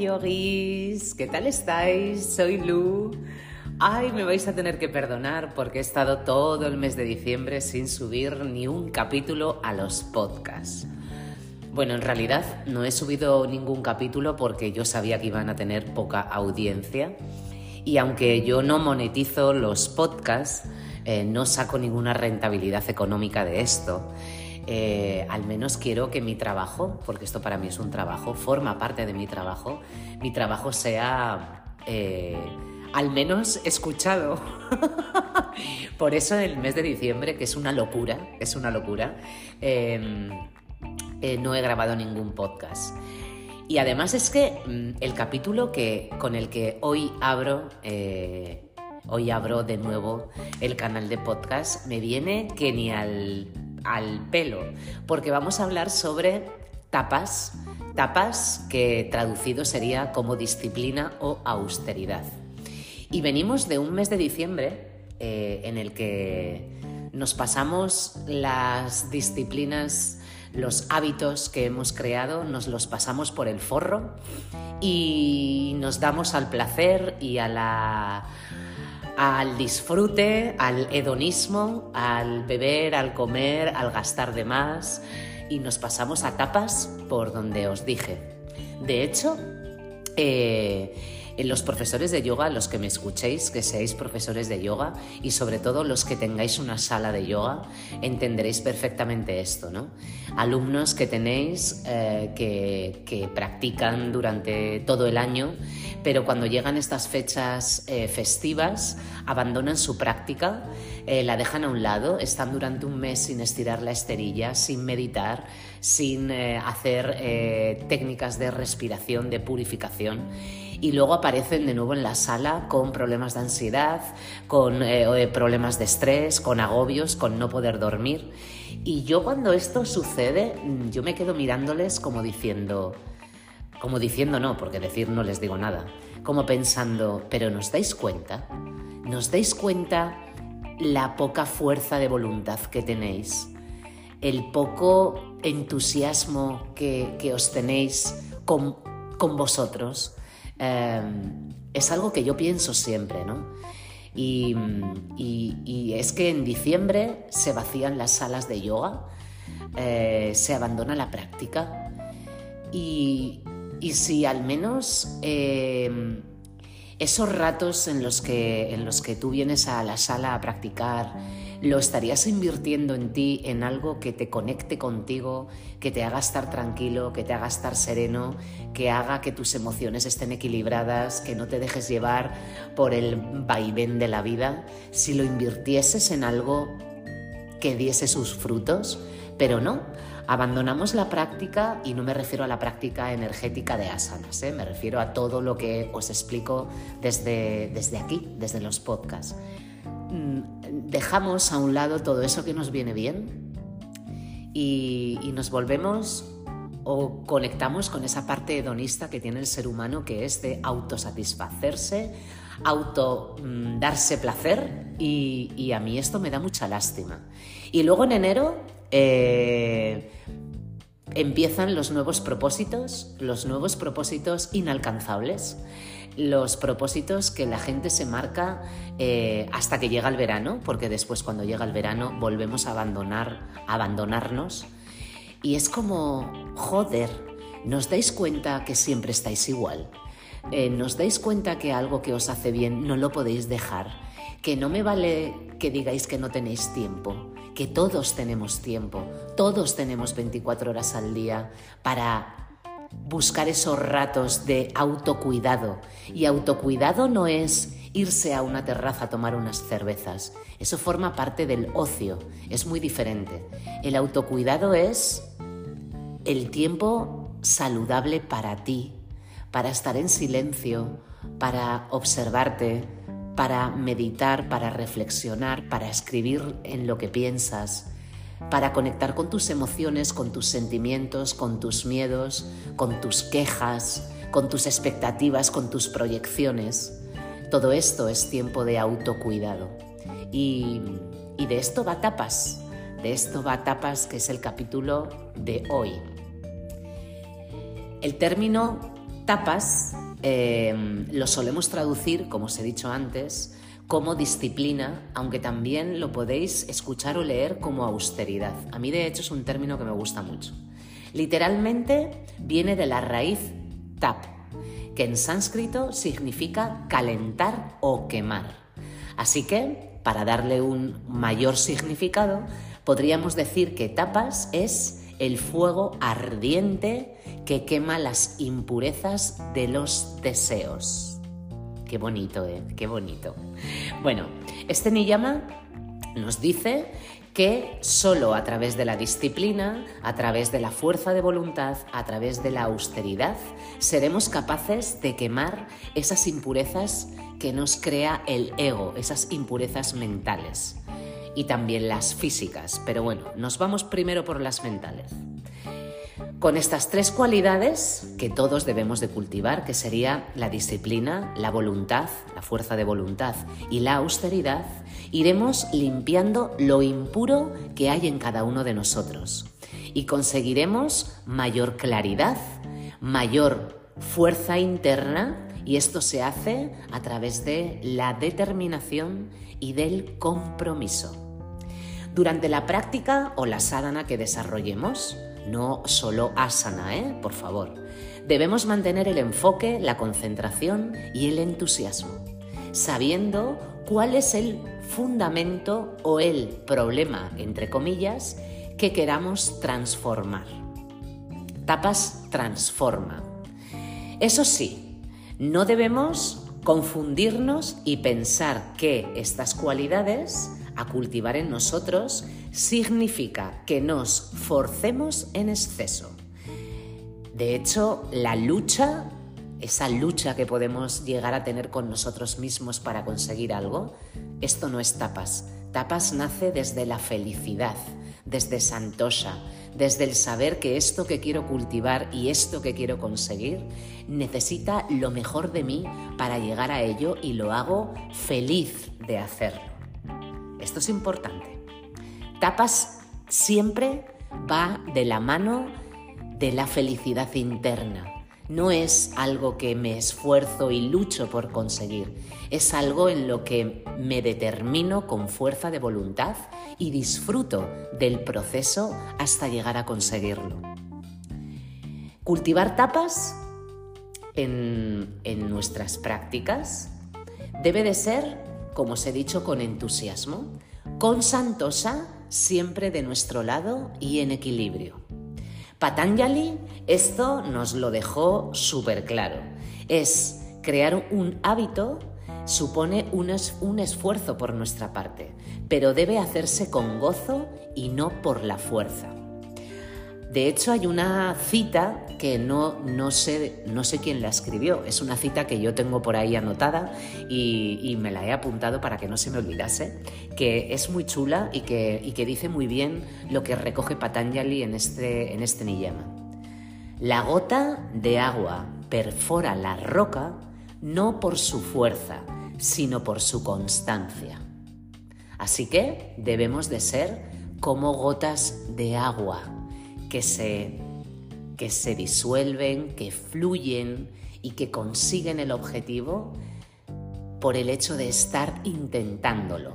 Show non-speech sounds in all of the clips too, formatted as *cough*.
yogis, ¿qué tal estáis? Soy Lu. Ay, me vais a tener que perdonar porque he estado todo el mes de diciembre sin subir ni un capítulo a los podcasts. Bueno, en realidad no he subido ningún capítulo porque yo sabía que iban a tener poca audiencia y aunque yo no monetizo los podcasts, eh, no saco ninguna rentabilidad económica de esto. Eh, al menos quiero que mi trabajo, porque esto para mí es un trabajo, forma parte de mi trabajo, mi trabajo sea eh, al menos escuchado. *laughs* Por eso el mes de diciembre, que es una locura, es una locura, em, no he grabado ningún podcast. Y además es que mm, el capítulo que, con el que hoy abro, hoy abro de nuevo el canal de podcast, me viene que ni al al pelo, porque vamos a hablar sobre tapas, tapas que traducido sería como disciplina o austeridad. Y venimos de un mes de diciembre eh, en el que nos pasamos las disciplinas, los hábitos que hemos creado, nos los pasamos por el forro y nos damos al placer y a la al disfrute, al hedonismo, al beber, al comer, al gastar de más y nos pasamos a tapas por donde os dije. De hecho, eh, los profesores de yoga, los que me escuchéis, que seáis profesores de yoga y sobre todo los que tengáis una sala de yoga, entenderéis perfectamente esto, ¿no? Alumnos que tenéis eh, que, practican durante todo el año, pero cuando llegan estas fechas eh, festivas, abandonan su práctica, eh, la dejan a un lado, están durante un mes sin estirar la esterilla, sin meditar, sin hacer técnicas de respiración, de purificación y luego aparecen de nuevo en la sala con problemas de ansiedad, con eh, problemas de estrés, con agobios, con no poder dormir. Y yo cuando esto sucede, mm, yo me quedo mirándoles como diciendo, como diciendo no, porque decir no les digo nada, como pensando, pero ¿nos dais cuenta? ¿Nos dais cuenta la poca fuerza de voluntad que tenéis? El poco entusiasmo que, os tenéis con, con vosotros. Em, es algo que yo pienso siempre, ¿no? Y, es que en diciembre se vacían las salas de yoga, eh, se abandona la práctica y, si al menos em, esos ratos en los, que, en los que tú vienes a la sala a practicar, lo estarías invirtiendo en ti, en algo que te conecte contigo, que te haga estar tranquilo, que te haga estar sereno, que haga que tus emociones estén equilibradas, que no te dejes llevar por el vaivén de la vida, si lo invirtieses en algo que diese sus frutos, pero no. Abandonamos la práctica y no me refiero a la práctica energética de asanas, ¿eh? me refiero a todo lo que os explico desde, desde aquí, desde los podcasts. Dejamos a un lado todo eso que nos viene bien y, nos volvemos o conectamos con esa parte hedonista que tiene el ser humano que es de autosatisfacerse, auto mm, darse placer y, a mí esto me da mucha lástima. Y luego en enero eh, empiezan los nuevos propósitos, los nuevos propósitos inalcanzables los propósitos que la gente se marca eh, hasta que llega el verano, porque después cuando llega el verano volvemos a abandonar, abandonarnos. Y es como, joder, ¿nos dais cuenta que siempre estáis igual? Eh, ¿Nos dais cuenta que algo que os hace bien no lo podéis dejar? Que no me vale que digáis que no tenéis tiempo, que todos tenemos tiempo, todos tenemos 24 horas al día para buscar esos ratos de autocuidado. Y autocuidado no es irse a una terraza a tomar unas cervezas. Eso forma parte del ocio, es muy diferente. El autocuidado es el tiempo saludable para ti, para estar en silencio, para observarte, para meditar, para reflexionar, para escribir en lo que piensas, para conectar con tus emociones, con tus sentimientos, con tus miedos, con tus quejas, con tus expectativas, con tus proyecciones. Todo esto es tiempo de autocuidado. Y, de esto va tapas, de esto va tapas, que es el capítulo de hoy. El término Tapas eh, lo solemos traducir, como os he dicho antes, como disciplina, aunque también lo podéis escuchar o leer como austeridad. A mí de hecho es un término que me gusta mucho. Literalmente viene de la raíz tap, que en sánscrito significa calentar o quemar. Así que, para darle un mayor significado, podríamos decir que tapas es el fuego ardiente que quema las impurezas de los deseos. Qué bonito, ¿eh? Qué bonito. Bueno, este Niyama nos dice que solo a través de la disciplina, a través de la fuerza de voluntad, a través de la austeridad, seremos capaces de quemar esas impurezas que nos crea el ego, esas impurezas mentales y también las físicas. Pero bueno, nos vamos primero por las mentales. Con estas tres cualidades que todos debemos de cultivar, que sería la disciplina, la voluntad, la fuerza de voluntad y la austeridad, iremos limpiando lo impuro que hay en cada uno de nosotros y conseguiremos mayor claridad, mayor fuerza interna y esto se hace a través de la determinación y del compromiso. Durante la práctica o la sadhana que desarrollemos, no solo asana, ¿eh? Por favor. Debemos mantener el enfoque, la concentración y el entusiasmo, sabiendo cuál es el fundamento o el problema, entre comillas, que queramos transformar. Tapas transforma. Eso sí, no debemos confundirnos y pensar que estas cualidades a cultivar en nosotros significa que nos forcemos en exceso. De hecho, la lucha, esa lucha que podemos llegar a tener con nosotros mismos para conseguir algo, esto no es tapas. Tapas nace desde la felicidad, desde Santosha, desde el saber que esto que quiero cultivar y esto que quiero conseguir necesita lo mejor de mí para llegar a ello y lo hago feliz de hacerlo. Esto es importante. Tapas siempre va de la mano de la felicidad interna. No es algo que me esfuerzo y lucho por conseguir, es algo en lo que me determino con fuerza de voluntad y disfruto del proceso hasta llegar a conseguirlo. Cultivar tapas en, en nuestras prácticas debe de ser, como os he dicho, con entusiasmo, con santosa siempre de nuestro lado y en equilibrio. Patanjali esto nos lo dejó súper claro. Es crear un hábito supone un, un, esfuerzo por nuestra parte, pero debe hacerse con gozo y no por la fuerza. De hecho, hay una cita que no, no, sé, no sé quién la escribió, es una cita que yo tengo por ahí anotada y, me la he apuntado para que no se me olvidase, que es muy chula y que, y que dice muy bien lo que recoge Patanjali en este, en este Niyama. La gota de agua perfora la roca no por su fuerza, sino por su constancia. Así que debemos de ser como gotas de agua que se, que se disuelven, que fluyen y que consiguen el objetivo por el hecho de estar intentándolo.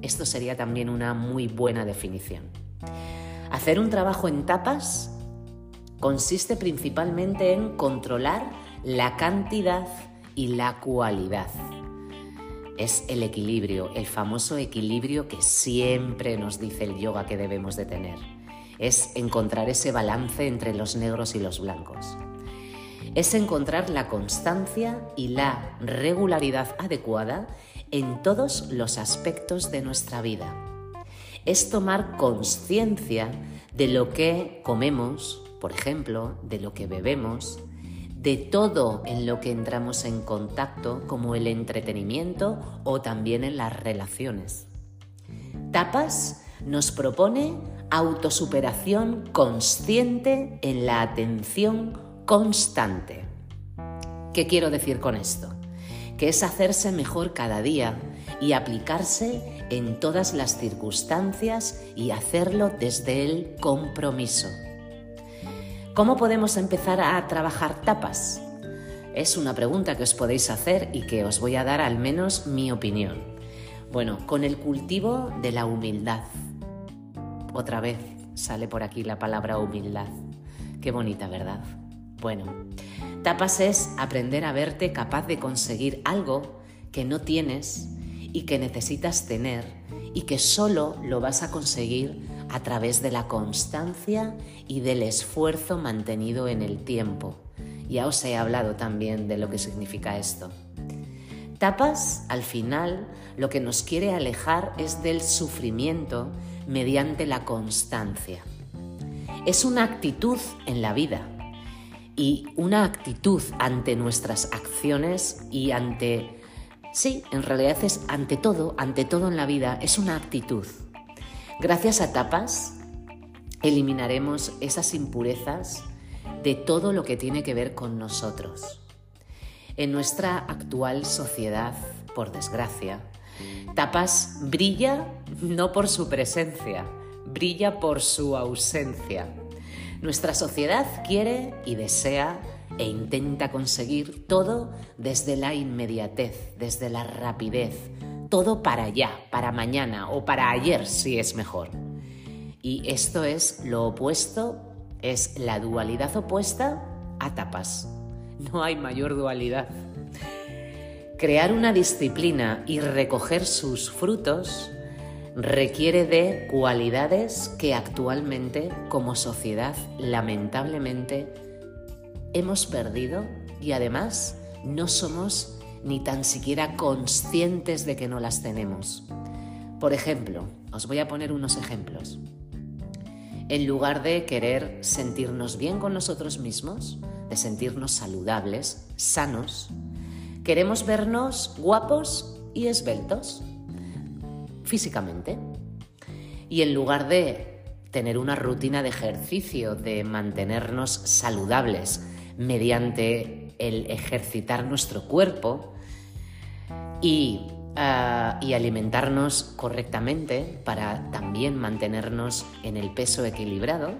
Esto sería también una muy buena definición. Hacer un trabajo en tapas consiste principalmente en controlar la cantidad y la cualidad. Es el equilibrio, el famoso equilibrio que siempre nos dice el yoga que debemos de tener es encontrar ese balance entre los negros y los blancos. Es encontrar la constancia y la regularidad adecuada en todos los aspectos de nuestra vida. Es tomar conciencia de lo que comemos, por ejemplo, de lo que bebemos, de todo en lo que entramos en contacto, como el entretenimiento o también en las relaciones. Tapas nos propone autosuperación consciente en la atención constante. ¿Qué quiero decir con esto? Que es hacerse mejor cada día y aplicarse en todas las circunstancias y hacerlo desde el compromiso. ¿Cómo podemos empezar a trabajar tapas? Es una pregunta que os podéis hacer y que os voy a dar al menos mi opinión. Bueno, con el cultivo de la humildad. Otra vez sale por aquí la palabra humildad. Qué bonita, ¿verdad? Bueno, tapas es aprender a verte capaz de conseguir algo que no tienes y que necesitas tener y que solo lo vas a conseguir a través de la constancia y del esfuerzo mantenido en el tiempo. Ya os he hablado también de lo que significa esto. Tapas, al final, lo que nos quiere alejar es del sufrimiento mediante la constancia. Es una actitud en la vida y una actitud ante nuestras acciones y ante... Sí, en realidad es ante todo, ante todo en la vida, es una actitud. Gracias a tapas eliminaremos esas impurezas de todo lo que tiene que ver con nosotros. En nuestra actual sociedad, por desgracia, tapas brilla no por su presencia, brilla por su ausencia. Nuestra sociedad quiere y desea e intenta conseguir todo desde la inmediatez, desde la rapidez, todo para allá, para mañana o para ayer si es mejor. Y esto es lo opuesto, es la dualidad opuesta a tapas. No hay mayor dualidad. Crear una disciplina y recoger sus frutos requiere de cualidades que actualmente como sociedad lamentablemente hemos perdido y además no somos ni tan siquiera conscientes de que no las tenemos. Por ejemplo, os voy a poner unos ejemplos. En lugar de querer sentirnos bien con nosotros mismos, de sentirnos saludables, sanos, queremos vernos guapos y esbeltos físicamente. Y en lugar de tener una rutina de ejercicio, de mantenernos saludables mediante el ejercitar nuestro cuerpo y, ah, alimentarnos correctamente para también mantenernos en el peso equilibrado,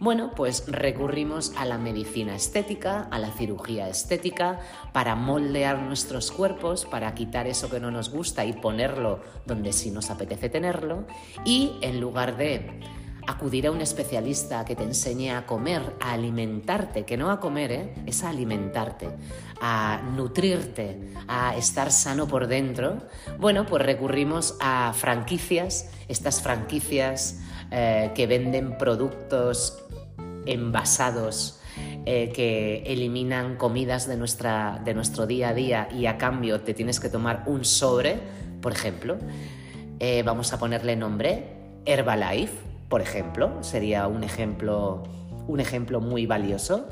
bueno, pues recurrimos a la medicina estética, a la cirugía estética, para moldear nuestros cuerpos, para quitar eso que no nos gusta y ponerlo donde sí nos apetece tenerlo. Y en lugar de acudir a un especialista que te enseñe a comer, a alimentarte, que no a comer, ¿eh? es a alimentarte, a nutrirte, a estar sano por dentro, bueno, pues recurrimos a franquicias, estas franquicias eh, que venden productos envasados eh, que eliminan comidas de, nuestra, de nuestro día a día y a cambio te tienes que tomar un sobre, por ejemplo. Eh, vamos a ponerle nombre Herbalife, por ejemplo, sería un ejemplo, un ejemplo muy valioso.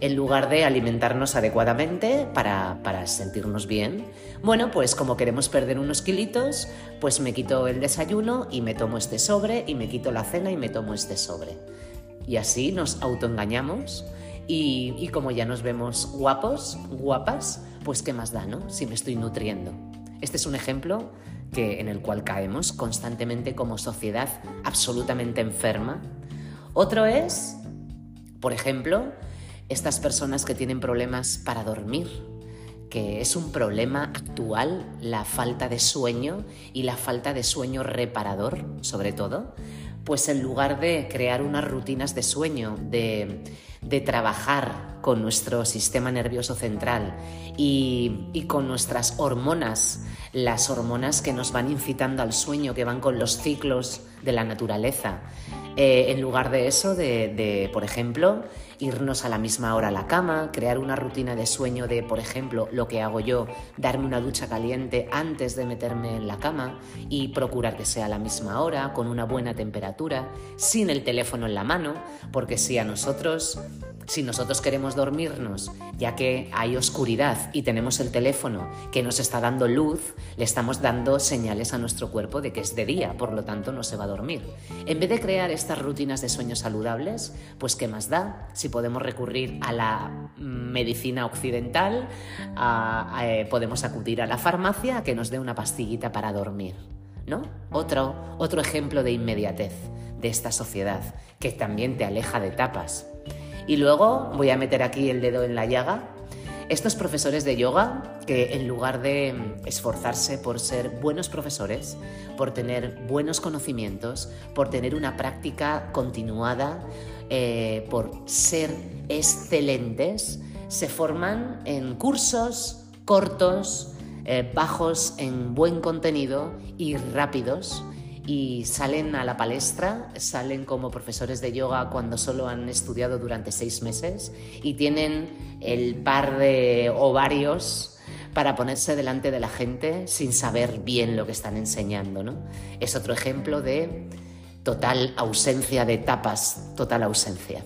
En lugar de alimentarnos adecuadamente para, para sentirnos bien, bueno, pues como queremos perder unos kilitos, pues me quito el desayuno y me tomo este sobre, y me quito la cena y me tomo este sobre y así nos autoengañamos y, como ya nos vemos guapos, guapas, pues qué más da, ¿no? Si me estoy nutriendo. Este es un ejemplo que, en el cual caemos constantemente como sociedad absolutamente enferma. Otro es, por ejemplo, estas personas que tienen problemas para dormir, que es un problema actual la falta de sueño y la falta de sueño reparador, sobre todo, pues en lugar de crear unas rutinas de sueño, de, trabajar con nuestro sistema nervioso central y, con nuestras hormonas, las hormonas que nos van incitando al sueño, que van con los ciclos de la naturaleza, eh, en lugar de eso, de por ejemplo, irnos a la misma hora a la cama, crear una rutina de sueño de, por ejemplo, lo que hago yo, darme una ducha caliente antes de meterme en la cama y procurar que sea a la misma hora, con una buena temperatura, sin el teléfono en la mano, porque si a nosotros si nosotros queremos dormirnos, ya que hay oscuridad y tenemos el teléfono que nos está dando luz, le estamos dando señales a nuestro cuerpo de que es de día, por lo tanto no se va a dormir. En vez de crear estas rutinas de sueños saludables, pues ¿qué más da? Si podemos recurrir a la medicina occidental, eh, podemos acudir a la farmacia que nos dé una pastillita para dormir. ¿No? Otro, otro ejemplo de inmediatez de esta sociedad que también te aleja de tapas. Y luego voy a meter aquí el dedo en la llaga. Estos profesores de yoga que en lugar de esforzarse por ser buenos profesores, por tener buenos conocimientos, por tener una práctica continuada, eh, por ser excelentes, se forman en cursos cortos, eh, bajos en buen contenido y rápidos y salen a la palestra, salen como profesores de yoga cuando solo han estudiado durante seis meses y tienen el par de ovarios para ponerse delante de la gente sin saber bien lo que están enseñando. ¿no? Es otro ejemplo de total ausencia de tapas, total ausencia.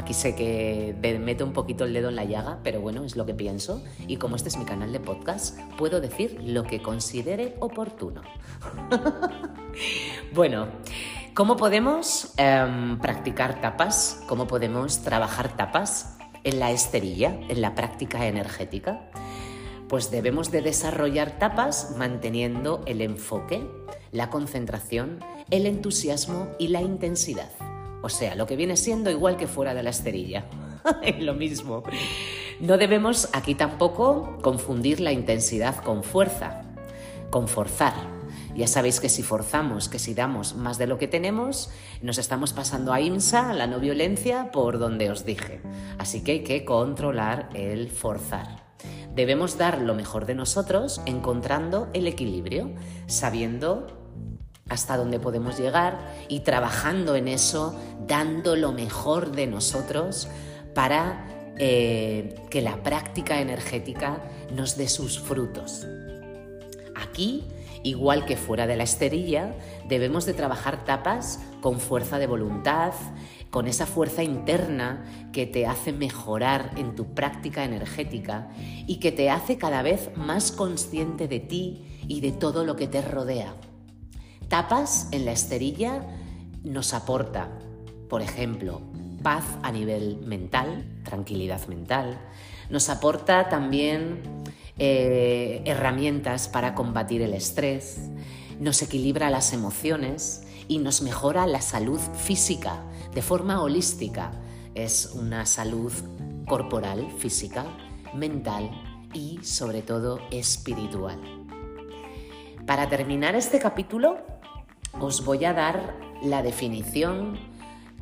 Aquí sé que meto un poquito el dedo en la llaga, pero bueno, es lo que pienso. Y como este es mi canal de podcast, puedo decir lo que considere oportuno. *laughs* bueno, ¿cómo podemos em, practicar tapas? ¿Cómo podemos trabajar tapas en la esterilla, en la práctica energética? Pues debemos de desarrollar tapas manteniendo el enfoque, la concentración, el entusiasmo y la intensidad. O sea, lo que viene siendo igual que fuera de la esterilla. *laughs* es lo mismo. No debemos aquí tampoco confundir la intensidad con fuerza, con forzar. Ya sabéis que si forzamos, que si damos más de lo que tenemos, nos estamos pasando a IMSA, a la no violencia, por donde os dije. Así que hay que controlar el forzar. Debemos dar lo mejor de nosotros encontrando el equilibrio, sabiendo hasta dónde podemos llegar y trabajando en eso, dando lo mejor de nosotros para eh, que la práctica energética nos dé sus frutos. Aquí, igual que fuera de la esterilla, debemos de trabajar tapas con fuerza de voluntad, con esa fuerza interna que te hace mejorar en tu práctica energética y que te hace cada vez más consciente de ti y de todo lo que te rodea. Tapas en la esterilla nos aporta, por ejemplo, paz a nivel mental, tranquilidad mental. Nos aporta también eh, herramientas para combatir el estrés, nos equilibra las emociones y nos mejora la salud física de forma holística. Es una salud corporal, física, mental y sobre todo espiritual. Para terminar este capítulo, os voy a dar la definición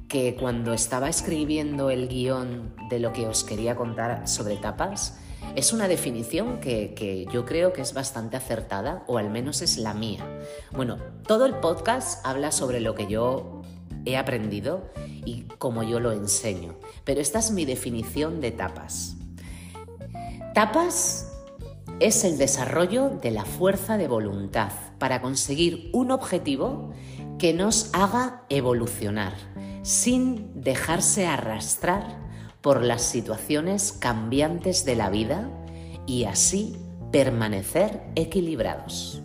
que cuando estaba escribiendo el guion de lo que os quería contar sobre tapas, es una definición que, yo creo que es bastante acertada, o al menos es la mía. Bueno, todo el podcast habla sobre lo que yo he aprendido y cómo yo lo enseño, pero esta es mi definición de tapas. Tapas es el desarrollo de la fuerza de voluntad para conseguir un objetivo que nos haga evolucionar sin dejarse arrastrar por las situaciones cambiantes de la vida y así permanecer equilibrados.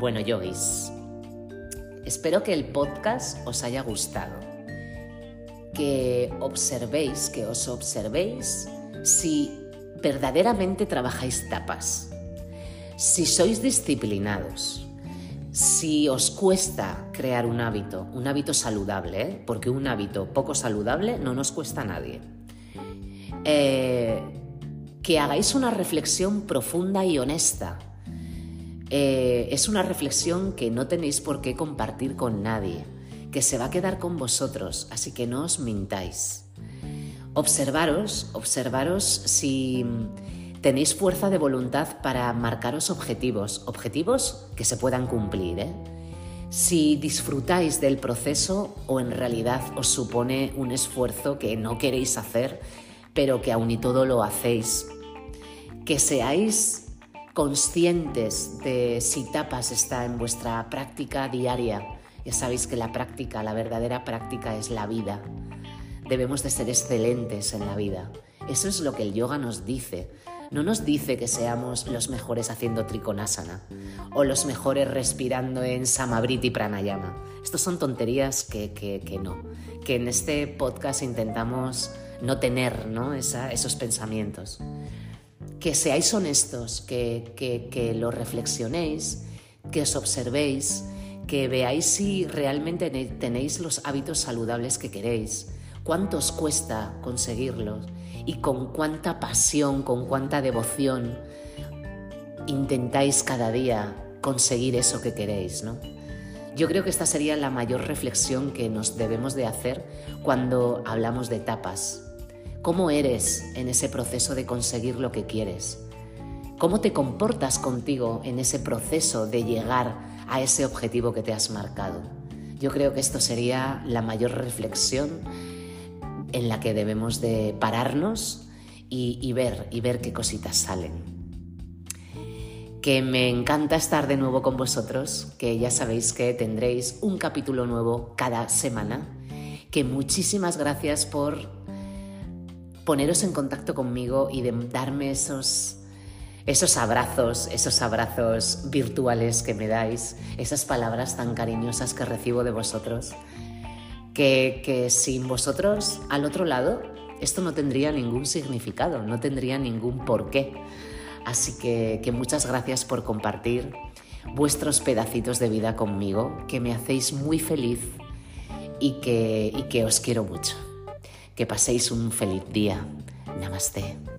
Bueno, yogis, espero que el podcast os haya gustado, que observéis, que os observéis si verdaderamente trabajáis tapas, si sois disciplinados, si os cuesta crear un hábito, un hábito saludable, ¿eh? porque un hábito poco saludable no nos cuesta a nadie, eh, que hagáis una reflexión profunda y honesta. Eh, es una reflexión que no tenéis por qué compartir con nadie, que se va a quedar con vosotros, así que no os mintáis. Observaros, observaros si tenéis fuerza de voluntad para marcaros objetivos, objetivos que se puedan cumplir. ¿eh? Si disfrutáis del proceso o en realidad os supone un esfuerzo que no queréis hacer, pero que aún y todo lo hacéis. Que seáis conscientes de si tapas está en vuestra práctica diaria. Ya sabéis que la práctica, la verdadera práctica es la vida debemos de ser excelentes en la vida. Eso es lo que el yoga nos dice. No nos dice que seamos los mejores haciendo trikonasana o los mejores respirando en samabriti pranayama. Estos son tonterías que, que, no, que en este podcast intentamos no tener ¿no? esos pensamientos. Que seáis honestos, que, que lo reflexionéis, que os observéis, que veáis si realmente tenéis los hábitos saludables que queréis cuánto os cuesta conseguirlos y con cuánta pasión, con cuánta devoción intentáis cada día conseguir eso que queréis, ¿no? Yo creo que esta sería la mayor reflexión que nos debemos de hacer cuando hablamos de etapas. ¿Cómo eres en ese proceso de conseguir lo que quieres? ¿Cómo te comportas contigo en ese proceso de llegar a ese objetivo que te has marcado? Yo creo que esto sería la mayor reflexión en la que debemos de pararnos y, ver, y ver qué cositas salen. Que me encanta estar de nuevo con vosotros, que ya sabéis que tendréis un capítulo nuevo cada semana, que muchísimas gracias por poneros en contacto conmigo y de darme esos, esos abrazos, esos abrazos virtuales que me dais, esas palabras tan cariñosas que recibo de vosotros, que, que sin vosotros al otro lado esto no tendría ningún significado, no tendría ningún porqué. Así que, muchas gracias por compartir vuestros pedacitos de vida conmigo, que me hacéis muy feliz y que, y que os quiero mucho. Que paséis un feliz día. Namaste.